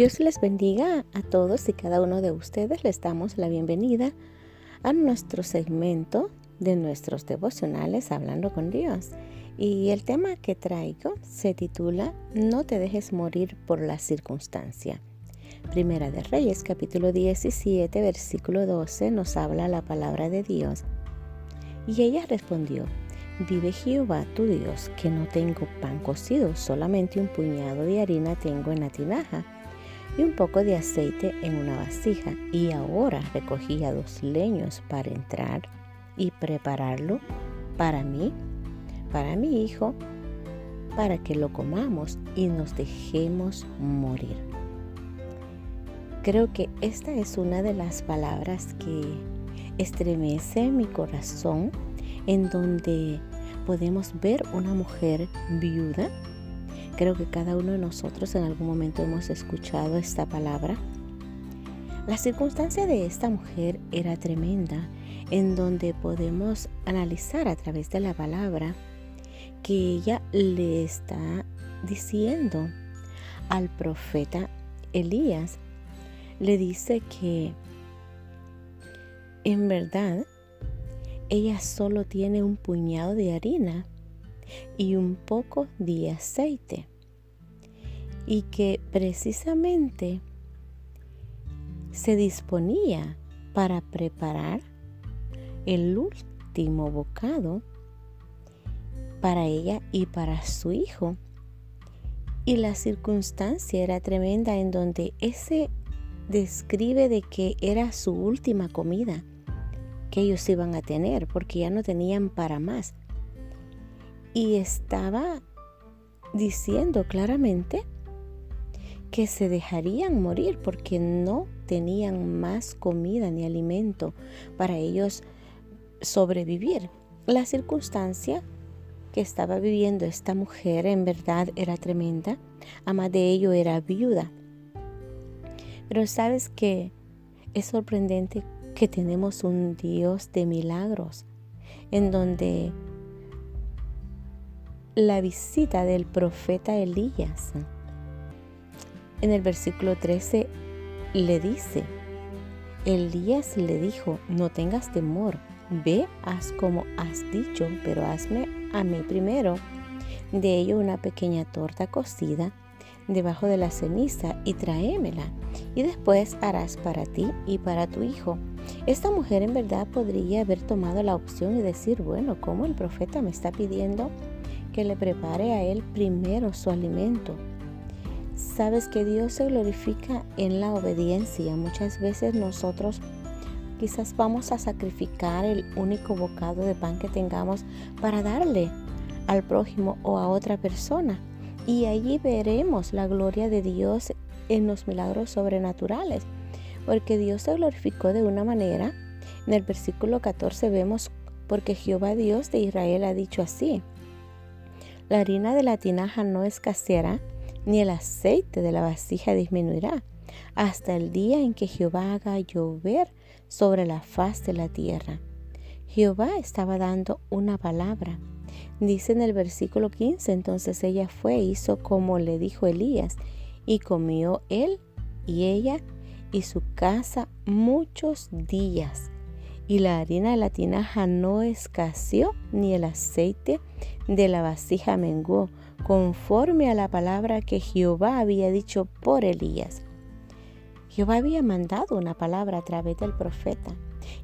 Dios les bendiga a todos y cada uno de ustedes. Les damos la bienvenida a nuestro segmento de nuestros devocionales Hablando con Dios. Y el tema que traigo se titula No te dejes morir por la circunstancia. Primera de Reyes capítulo 17 versículo 12 nos habla la palabra de Dios. Y ella respondió, Vive Jehová tu Dios, que no tengo pan cocido, solamente un puñado de harina tengo en la tinaja y un poco de aceite en una vasija. Y ahora recogía dos leños para entrar y prepararlo para mí, para mi hijo, para que lo comamos y nos dejemos morir. Creo que esta es una de las palabras que estremece mi corazón en donde podemos ver una mujer viuda. Creo que cada uno de nosotros en algún momento hemos escuchado esta palabra. La circunstancia de esta mujer era tremenda, en donde podemos analizar a través de la palabra que ella le está diciendo al profeta Elías. Le dice que en verdad ella solo tiene un puñado de harina y un poco de aceite. Y que precisamente se disponía para preparar el último bocado para ella y para su hijo. Y la circunstancia era tremenda en donde ese describe de que era su última comida que ellos iban a tener porque ya no tenían para más. Y estaba diciendo claramente que se dejarían morir porque no tenían más comida ni alimento para ellos sobrevivir. La circunstancia que estaba viviendo esta mujer en verdad era tremenda. Además de ello era viuda. Pero sabes que es sorprendente que tenemos un Dios de milagros, en donde la visita del profeta Elías, en el versículo 13, le dice, Elías le dijo, no tengas temor, ve, haz como has dicho, pero hazme a mí primero. De ello una pequeña torta cocida debajo de la ceniza y tráemela, y después harás para ti y para tu hijo. Esta mujer en verdad podría haber tomado la opción y decir, bueno, ¿cómo el profeta me está pidiendo que le prepare a él primero su alimento? Sabes que Dios se glorifica en la obediencia. Muchas veces nosotros quizás vamos a sacrificar el único bocado de pan que tengamos para darle al prójimo o a otra persona. Y allí veremos la gloria de Dios en los milagros sobrenaturales porque Dios se glorificó de una manera. En el versículo 14 vemos, porque Jehová Dios de Israel ha dicho así, la harina de la tinaja no escaseará, ni el aceite de la vasija disminuirá, hasta el día en que Jehová haga llover sobre la faz de la tierra. Jehová estaba dando una palabra. Dice en el versículo 15, entonces ella fue e hizo como le dijo Elías, y comió él y ella y su casa muchos días. Y la harina de la tinaja no escaseó, ni el aceite de la vasija menguó, conforme a la palabra que Jehová había dicho por Elías. Jehová había mandado una palabra a través del profeta.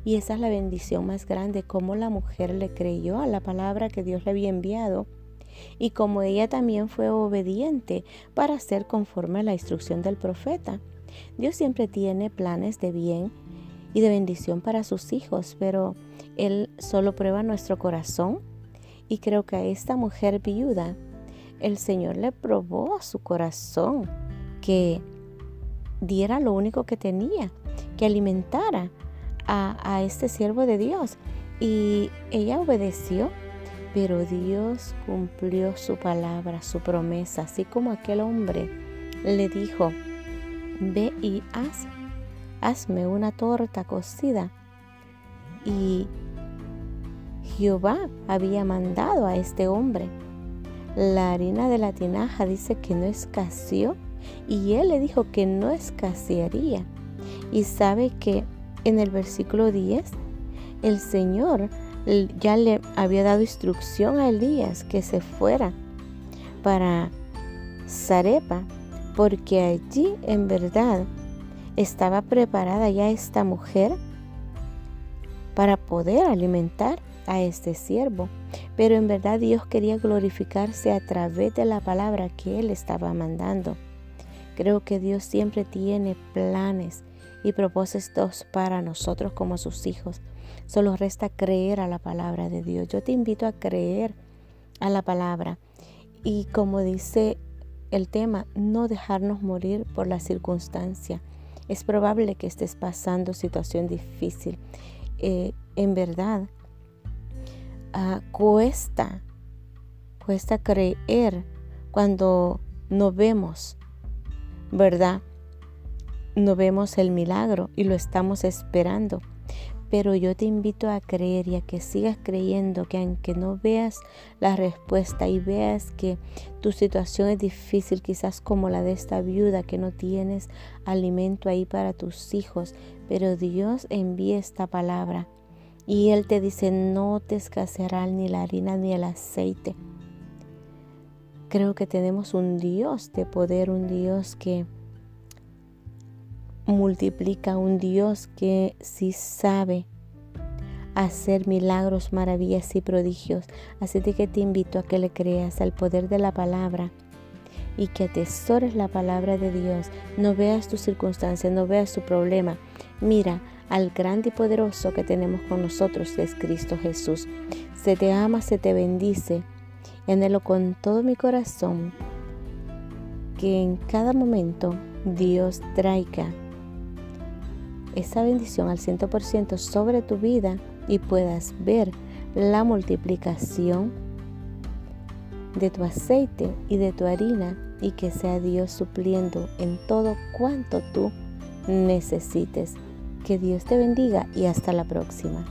Y esa es la bendición más grande, como la mujer le creyó a la palabra que Dios le había enviado y como ella también fue obediente para hacer conforme a la instrucción del profeta. Dios siempre tiene planes de bien y de bendición para sus hijos, pero Él solo prueba nuestro corazón. Y creo que a esta mujer viuda, el Señor le probó a su corazón que diera lo único que tenía, que alimentara a, a este siervo de Dios. Y ella obedeció, pero Dios cumplió su palabra, su promesa, así como aquel hombre le dijo, ve y haz, hazme una torta cocida. Y Jehová había mandado a este hombre. La harina de la tinaja dice que no escaseó Y él le dijo que no escasearía. Y sabe que en el versículo 10, el Señor ya le había dado instrucción a Elías que se fuera para Zarepa, porque allí en verdad estaba preparada ya esta mujer para poder alimentar a este siervo. Pero en verdad Dios quería glorificarse a través de la palabra que Él estaba mandando. Creo que Dios siempre tiene planes y propósitos para nosotros como sus hijos. Solo resta creer a la palabra de Dios. Yo te invito a creer a la palabra y como dice el tema, no dejarnos morir por la circunstancia. Es probable que estés pasando situación difícil. Eh, en verdad, ah, cuesta, cuesta creer cuando no vemos, ¿verdad? No vemos el milagro y lo estamos esperando. Pero yo te invito a creer y a que sigas creyendo que aunque no veas la respuesta y veas que tu situación es difícil, quizás como la de esta viuda que no tienes alimento ahí para tus hijos, pero Dios envía esta palabra y Él te dice no te escaseará ni la harina ni el aceite. Creo que tenemos un Dios de poder, un Dios que multiplica un Dios que sí sabe hacer milagros, maravillas y prodigios. Así de que te invito a que le creas al poder de la palabra y que atesores la palabra de Dios. No veas tu circunstancia, no veas tu problema. Mira al grande y poderoso que tenemos con nosotros, que es Cristo Jesús. Se te ama, se te bendice. Anhelo con todo mi corazón que en cada momento Dios traiga esa bendición al 100% sobre tu vida y puedas ver la multiplicación de tu aceite y de tu harina y que sea Dios supliendo en todo cuanto tú necesites. Que Dios te bendiga y hasta la próxima.